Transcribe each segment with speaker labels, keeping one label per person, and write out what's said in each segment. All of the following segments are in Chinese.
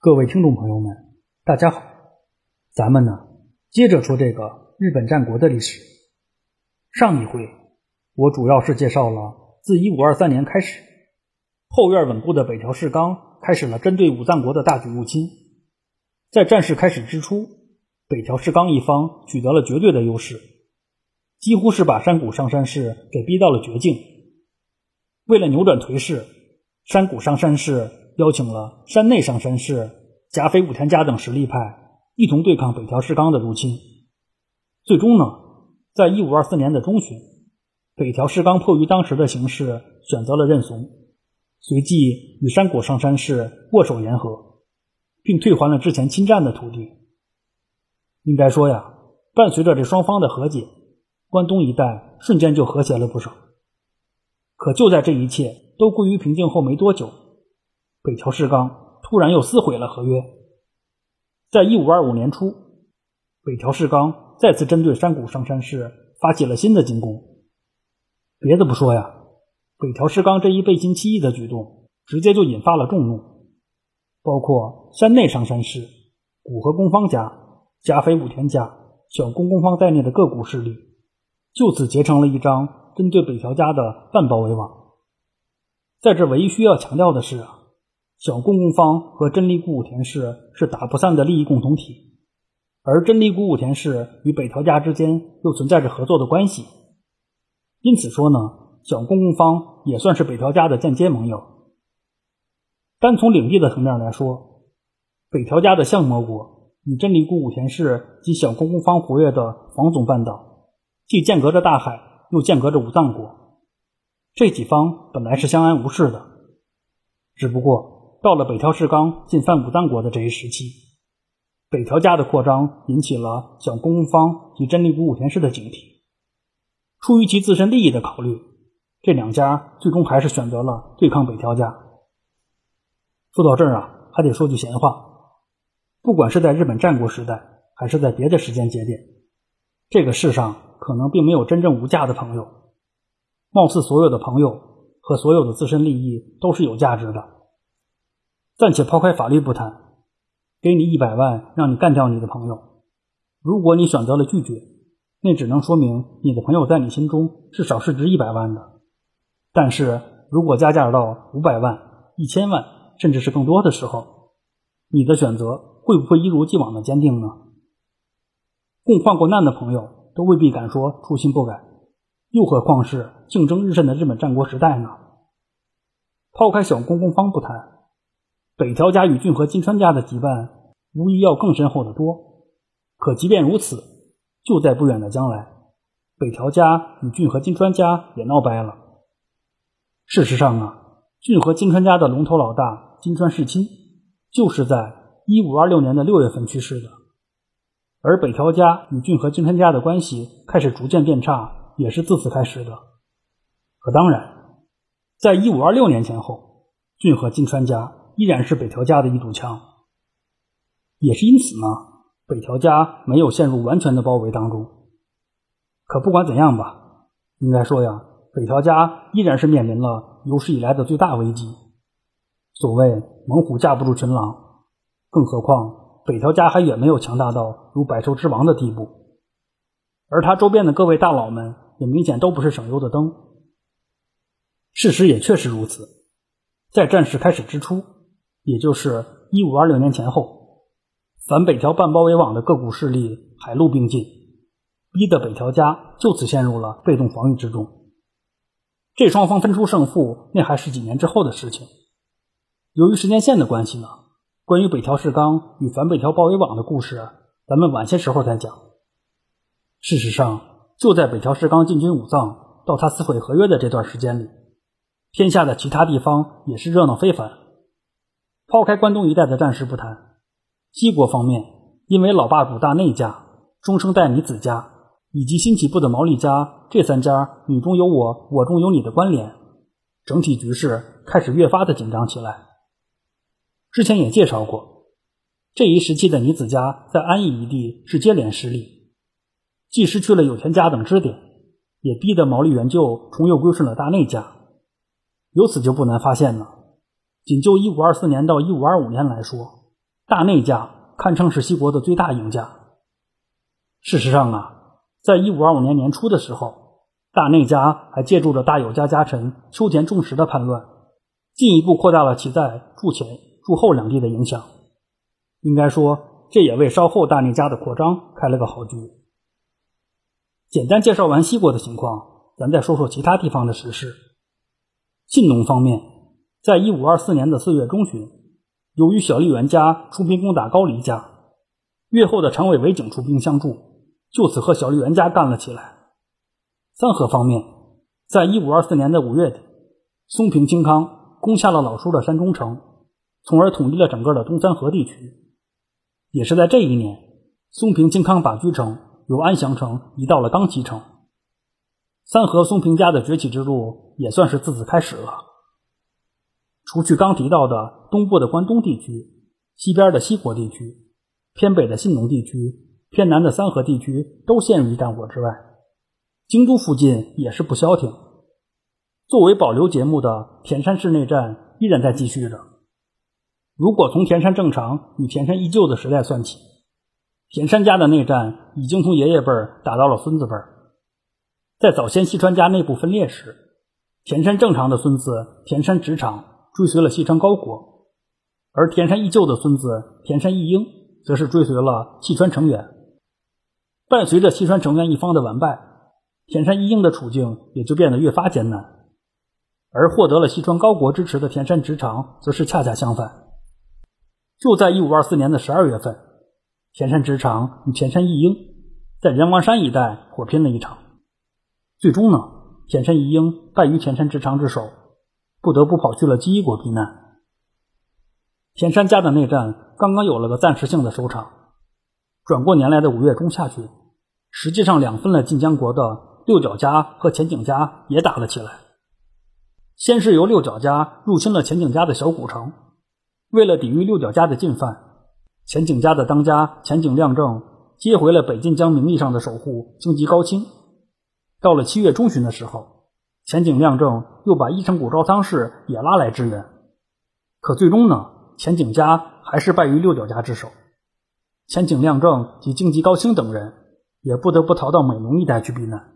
Speaker 1: 各位听众朋友们，大家好，咱们呢接着说这个日本战国的历史。上一回我主要是介绍了自一五二三年开始，后院稳固的北条氏纲开始了针对武藏国的大举入侵。在战事开始之初，北条氏纲一方取得了绝对的优势，几乎是把山谷上山氏给逼到了绝境。为了扭转颓势，山谷上山氏。邀请了山内上山氏、甲斐武田家等实力派一同对抗北条氏纲的入侵。最终呢，在一五二四年的中旬，北条氏纲迫于当时的形势，选择了认怂，随即与山谷上山氏握手言和，并退还了之前侵占的土地。应该说呀，伴随着这双方的和解，关东一带瞬间就和谐了不少。可就在这一切都归于平静后没多久。北条氏纲突然又撕毁了合约。在一五二五年初，北条氏纲再次针对山谷上山氏发起了新的进攻。别的不说呀，北条氏纲这一背信弃义的举动，直接就引发了众怒，包括山内上山氏、古河公方家、加肥武田家、小宫公方在内的各股势力，就此结成了一张针对北条家的半包围网。在这唯一需要强调的是啊。小公公方和真利古武田氏是打不散的利益共同体，而真利古武田氏与北条家之间又存在着合作的关系，因此说呢，小公公方也算是北条家的间接盟友。单从领地的层面来说，北条家的相模国与真利古武田氏及小公公方活跃的房总半岛，既间隔着大海，又间隔着武藏国，这几方本来是相安无事的，只不过。到了北条氏纲进犯武藏国的这一时期，北条家的扩张引起了小公方及真利古武田氏的警惕。出于其自身利益的考虑，这两家最终还是选择了对抗北条家。说到这儿啊，还得说句闲话：不管是在日本战国时代，还是在别的时间节点，这个世上可能并没有真正无价的朋友。貌似所有的朋友和所有的自身利益都是有价值的。暂且抛开法律不谈，给你一百万让你干掉你的朋友，如果你选择了拒绝，那只能说明你的朋友在你心中至少是值一百万的。但是如果加价到五百万、一千万，甚至是更多的时候，你的选择会不会一如既往的坚定呢？共患过难的朋友都未必敢说初心不改，又何况是竞争日甚的日本战国时代呢？抛开小公公方不谈。北条家与骏河金川家的羁绊，无疑要更深厚的多。可即便如此，就在不远的将来，北条家与骏河金川家也闹掰了。事实上啊，骏河金川家的龙头老大金川世亲，就是在一五二六年的六月份去世的。而北条家与骏河金川家的关系开始逐渐变差，也是自此开始的。可当然，在一五二六年前后，骏河金川家。依然是北条家的一堵墙，也是因此呢，北条家没有陷入完全的包围当中。可不管怎样吧，应该说呀，北条家依然是面临了有史以来的最大危机。所谓猛虎架不住群狼，更何况北条家还远没有强大到如百兽之王的地步，而他周边的各位大佬们也明显都不是省油的灯。事实也确实如此，在战事开始之初。也就是一五二六年前后，反北条半包围网的各股势力海陆并进，逼得北条家就此陷入了被动防御之中。这双方分出胜负，那还是几年之后的事情。由于时间线的关系呢，关于北条氏纲与反北条包围网的故事，咱们晚些时候再讲。事实上，就在北条氏纲进军武藏到他撕毁合约的这段时间里，天下的其他地方也是热闹非凡。抛开关东一带的战事不谈，西国方面，因为老霸主大内家、中生代米子家以及新起步的毛利家这三家你中有我，我中有你的关联，整体局势开始越发的紧张起来。之前也介绍过，这一时期的尼子家在安邑一地是接连失利，既失去了有田家等支点，也逼得毛利元就重又归顺了大内家。由此就不难发现了。仅就一五二四年到一五二五年来说，大内家堪称是西国的最大赢家。事实上啊，在一五二五年年初的时候，大内家还借助着大友家家臣秋田重实的叛乱，进一步扩大了其在筑前、筑后两地的影响。应该说，这也为稍后大内家的扩张开了个好局。简单介绍完西国的情况，咱再说说其他地方的时事。信农方面，在一五二四年的四月中旬，由于小笠原家出兵攻打高梨家，越后的长尾尾景出兵相助。就此和小笠原家干了起来。三河方面，在一五二四年的五月底，松平清康攻下了老叔的山中城，从而统一了整个的东三河地区。也是在这一年，松平清康把居城由安祥城移到了冈崎城。三河松平家的崛起之路也算是自此开始了。除去刚提到的东部的关东地区、西边的西国地区、偏北的信浓地区。偏南的三河地区都陷入战火之外，京都附近也是不消停。作为保留节目的田山市内战依然在继续着。如果从田山正常与田山依旧的时代算起，田山家的内战已经从爷爷辈打到了孙子辈。在早先西川家内部分裂时，田山正常的孙子田山直长追随了西川高国，而田山义旧的孙子田山义英则是追随了细川成员。伴随着西川成员一方的完败，田山一英的处境也就变得越发艰难。而获得了西川高国支持的田山直长，则是恰恰相反。就在一五二四年的十二月份，田山直长与田山义英在人王山一带火拼了一场，最终呢，田山义英败于田山直长之手，不得不跑去了基伊国避难。田山家的内战刚刚有了个暂时性的收场。转过年来的五月中下旬，实际上两分了晋江国的六角家和前景家也打了起来。先是由六角家入侵了前景家的小古城，为了抵御六角家的进犯，前景家的当家前景亮正接回了北晋江名义上的守护京吉高清。到了七月中旬的时候，前景亮正又把伊城谷昭仓氏也拉来支援，可最终呢，前景家还是败于六角家之手。前景亮正及京吉高兴等人也不得不逃到美浓一带去避难。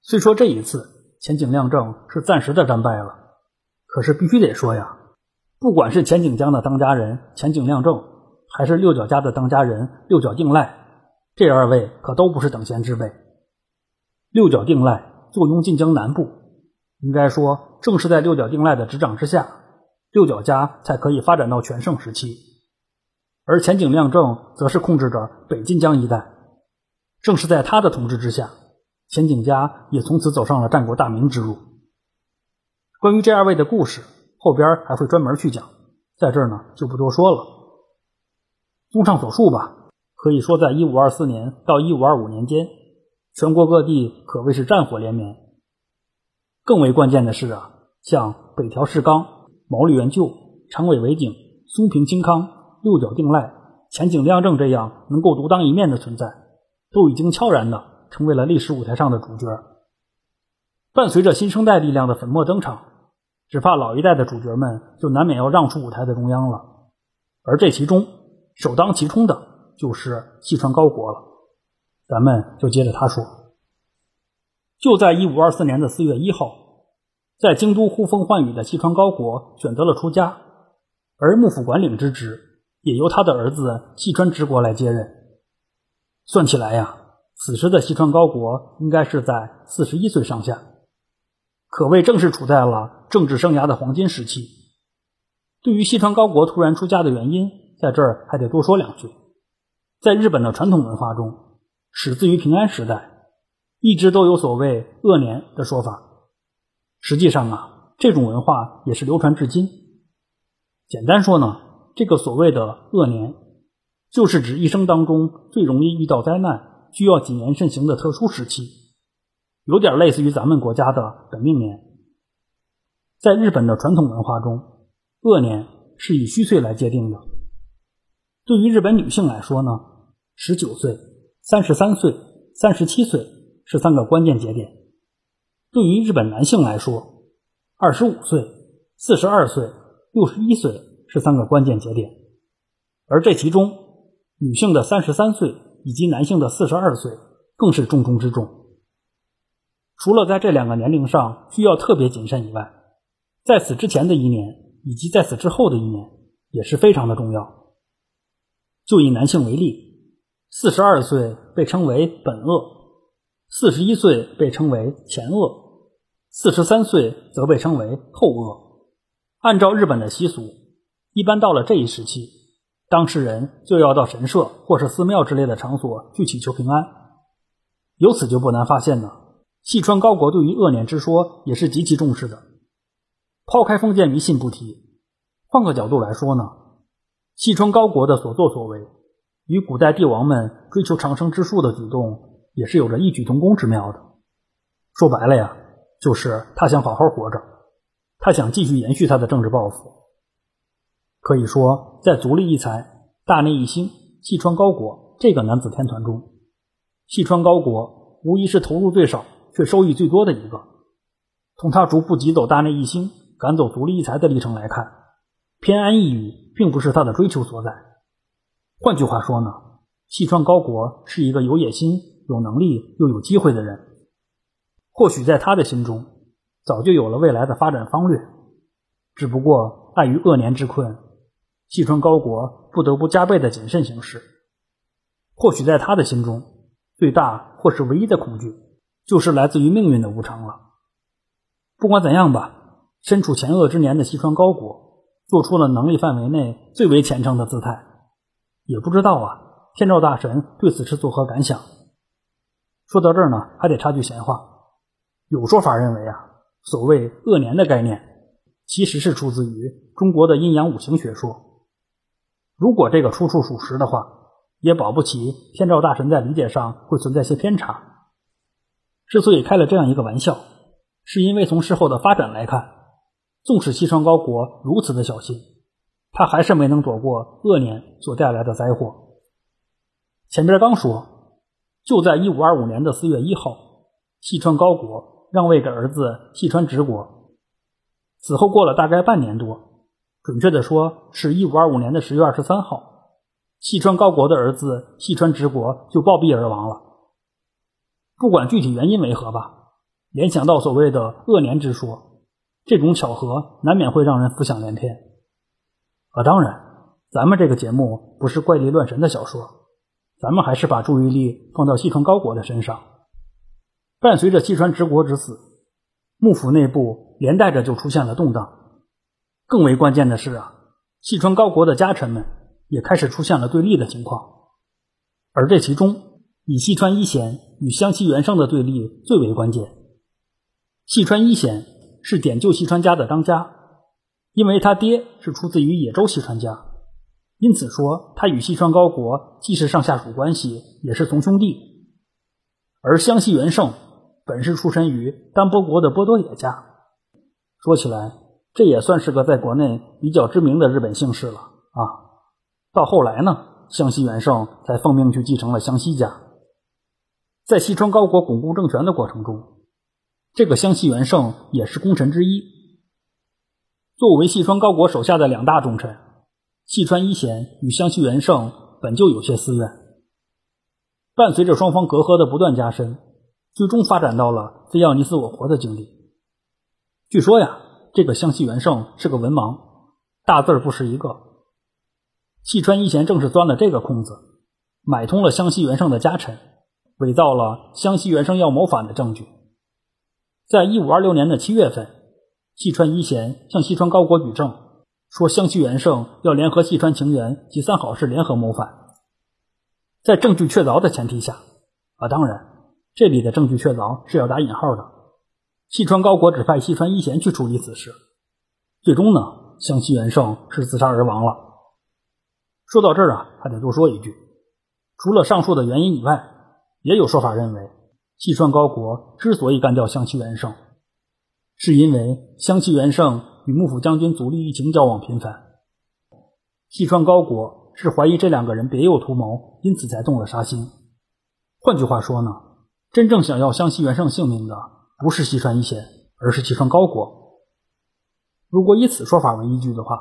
Speaker 1: 虽说这一次前景亮正是暂时的战败了，可是必须得说呀，不管是前景江的当家人前景亮正，还是六角家的当家人六角定赖，这二位可都不是等闲之辈。六角定赖坐拥晋江南部，应该说正是在六角定赖的执掌之下，六角家才可以发展到全盛时期。而前景亮正则是控制着北晋江一带，正是在他的统治之下，前景家也从此走上了战国大名之路。关于这二位的故事，后边还会专门去讲，在这儿呢就不多说了。综上所述吧，可以说在一五二四年到一五二五年间，全国各地可谓是战火连绵。更为关键的是啊，像北条氏纲、毛利元就、长尾为景、松平清康。六角定赖、前景亮正这样能够独当一面的存在，都已经悄然的成为了历史舞台上的主角。伴随着新生代力量的粉墨登场，只怕老一代的主角们就难免要让出舞台的中央了。而这其中首当其冲的就是细川高国了。咱们就接着他说。就在一五二四年的四月一号，在京都呼风唤雨的细川高国选择了出家，而幕府管领之职。也由他的儿子细川直国来接任。算起来呀，此时的细川高国应该是在四十一岁上下，可谓正是处在了政治生涯的黄金时期。对于细川高国突然出家的原因，在这儿还得多说两句。在日本的传统文化中，始自于平安时代，一直都有所谓“恶年”的说法。实际上啊，这种文化也是流传至今。简单说呢。这个所谓的恶年，就是指一生当中最容易遇到灾难、需要谨言慎行的特殊时期，有点类似于咱们国家的本命年。在日本的传统文化中，恶年是以虚岁来界定的。对于日本女性来说呢，十九岁、三十三岁、三十七岁是三个关键节点；对于日本男性来说，二十五岁、四十二岁、六十一岁。是三个关键节点。而这其中，女性的三十三岁以及男性的四十二岁更是重中之重。除了在这两个年龄上需要特别谨慎以外，在此之前的一年以及在此之后的一年也是非常的重要。就以男性为例，四十二岁被称为本恶，四十一岁被称为前恶，四十三岁则被称为后恶。按照日本的习俗，一般到了这一时期，当事人就要到神社或是寺庙之类的场所去祈求平安。由此就不难发现呢，细川高国对于恶年之说也是极其重视的。抛开封建迷信不提，换个角度来说呢？细川高国的所作所为，与古代帝王们追求长生之术的举动，也是有着异曲同工之妙的。说白了呀，就是他想好好活着，他想继续延续他的政治抱负。可以说，在足利义才、大内义兴、细川高国这个男子天团中，细川高国无疑是投入最少却收益最多的一个。从他逐步挤走大内义兴、赶走足利义才的历程来看，偏安一隅。并不是他的追求所在。换句话说呢，细川高国是一个有野心、有能力又有机会的人。或许在他的心中，早就有了未来的发展方略，只不过碍于恶年之困，细川高国不得不加倍的谨慎行事。或许在他的心中，最大或是唯一的恐惧，就是来自于命运的无常了。不管怎样吧，身处前恶之年的细川高国。做出了能力范围内最为虔诚的姿态，也不知道啊，天照大神对此是作何感想？说到这儿呢，还得插句闲话，有说法认为啊，所谓恶年的概念，其实是出自于中国的阴阳五行学说。如果这个出处属实的话，也保不齐天照大神在理解上会存在些偏差。之所以开了这样一个玩笑，是因为从事后的发展来看。纵使西川高国如此的小心，他还是没能躲过恶年所带来的灾祸。前边刚说，就在一五二五年的四月一号，细川高国让位给儿子细川直国。此后过了大概半年多，准确的说是一五二五年的十月二十三号，细川高国的儿子细川直国就暴毙而亡了。不管具体原因为何吧，联想到所谓的恶年之说。这种巧合难免会让人浮想联翩，啊，当然，咱们这个节目不是怪力乱神的小说，咱们还是把注意力放到细川高国的身上。伴随着细川直国之死，幕府内部连带着就出现了动荡。更为关键的是啊，细川高国的家臣们也开始出现了对立的情况，而这其中以细川一贤与香西元盛的对立最为关键。细川一贤。是点救细川家的当家，因为他爹是出自于野州西川家，因此说他与西川高国既是上下属关系，也是从兄弟。而湘西元盛本是出身于丹波国的波多野家，说起来这也算是个在国内比较知名的日本姓氏了啊。到后来呢，湘西元盛才奉命去继承了湘西家，在西川高国巩固政权的过程中。这个湘西元盛也是功臣之一。作为细川高国手下的两大重臣，细川一贤与湘西元盛本就有些私怨。伴随着双方隔阂的不断加深，最终发展到了非要你死我活的境地。据说呀，这个湘西元盛是个文盲，大字不识一个。细川一贤正是钻了这个空子，买通了湘西元盛的家臣，伪造了湘西元盛要谋反的证据。在一五二六年的七月份，细川一贤向细川高国举证，说湘西元盛要联合细川晴元及三好氏联合谋反。在证据确凿的前提下，啊，当然，这里的证据确凿是要打引号的。细川高国指派细川一贤去处理此事，最终呢，湘西元盛是自杀而亡了。说到这儿啊，还得多说一句，除了上述的原因以外，也有说法认为。细川高国之所以干掉湘西元盛，是因为湘西元盛与幕府将军足利义晴交往频繁。细川高国是怀疑这两个人别有图谋，因此才动了杀心。换句话说呢，真正想要湘西元盛性命的不是细川一贤，而是细川高国。如果以此说法为依据的话，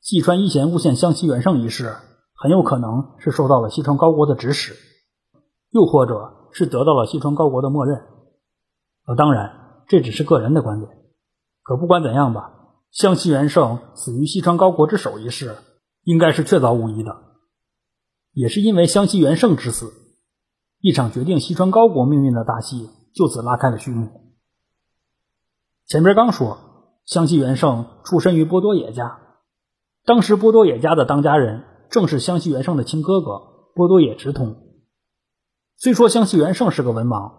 Speaker 1: 细川一贤诬陷湘西元盛一事很有可能是受到了西川高国的指使，又或者是得到了西川高国的默认。呃，当然，这只是个人的观点。可不管怎样吧，湘西元盛死于西川高国之手一事，应该是确凿无疑的。也是因为湘西元盛之死，一场决定西川高国命运的大戏就此拉开了序幕。前边刚说，湘西元盛出身于波多野家，当时波多野家的当家人正是湘西元盛的亲哥哥波多野直通。虽说湘西元盛是个文盲，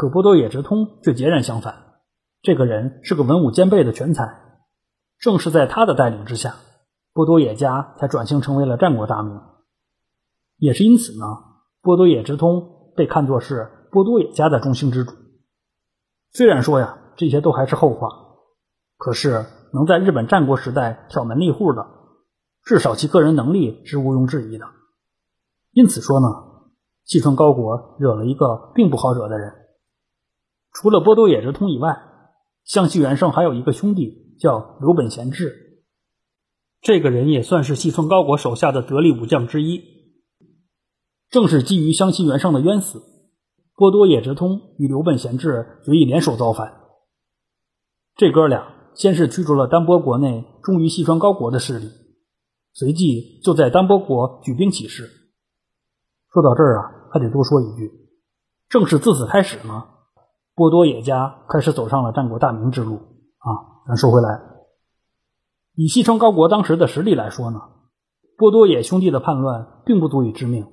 Speaker 1: 可波多野直通却截然相反。这个人是个文武兼备的全才，正是在他的带领之下，波多野家才转型成为了战国大名。也是因此呢，波多野直通被看作是波多野家的中兴之主。虽然说呀，这些都还是后话，可是能在日本战国时代挑门立户的，至少其个人能力是毋庸置疑的。因此说呢，细川高国惹了一个并不好惹的人。除了波多野直通以外，湘西元盛还有一个兄弟叫刘本贤治，这个人也算是细川高国手下的得力武将之一。正是基于湘西元盛的冤死，波多野直通与刘本贤治决意联手造反。这哥俩先是驱逐了丹波国内忠于细川高国的势力，随即就在丹波国举兵起事。说到这儿啊，还得多说一句，正是自此开始呢。波多野家开始走上了战国大名之路啊！咱说回来，以西川高国当时的实力来说呢，波多野兄弟的叛乱并不足以致命。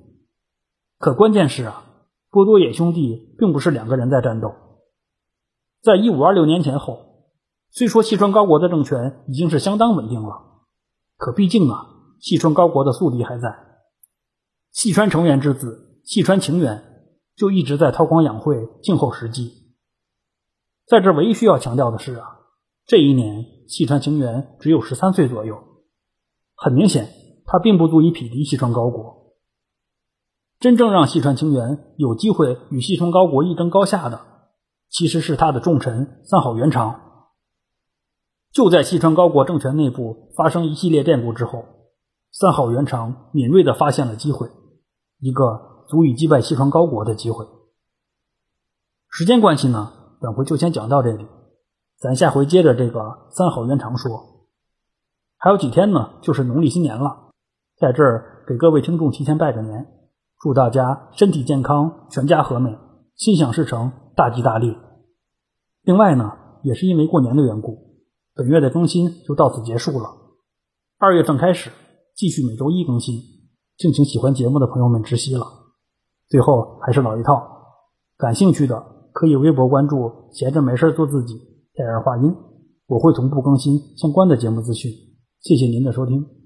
Speaker 1: 可关键是啊，波多野兄弟并不是两个人在战斗。在一五二六年前后，虽说西川高国的政权已经是相当稳定了，可毕竟啊，西川高国的宿敌还在。细川成员之子细川晴元就一直在韬光养晦，静候时机。在这唯一需要强调的是啊，这一年细川晴元只有十三岁左右，很明显他并不足以匹敌细川高国。真正让细川晴元有机会与细川高国一争高下的，其实是他的重臣三好元长。就在细川高国政权内部发生一系列变故之后，三好元长敏锐地发现了机会，一个足以击败细川高国的机会。时间关系呢？本回就先讲到这里，咱下回接着这个三好元长说。还有几天呢，就是农历新年了，在这儿给各位听众提前拜个年，祝大家身体健康，全家和美，心想事成，大吉大利。另外呢，也是因为过年的缘故，本月的更新就到此结束了。二月份开始继续每周一更新，敬请喜欢节目的朋友们知悉了。最后还是老一套，感兴趣的。可以微博关注“闲着没事做自己”，天然话音，我会同步更新相关的节目资讯。谢谢您的收听。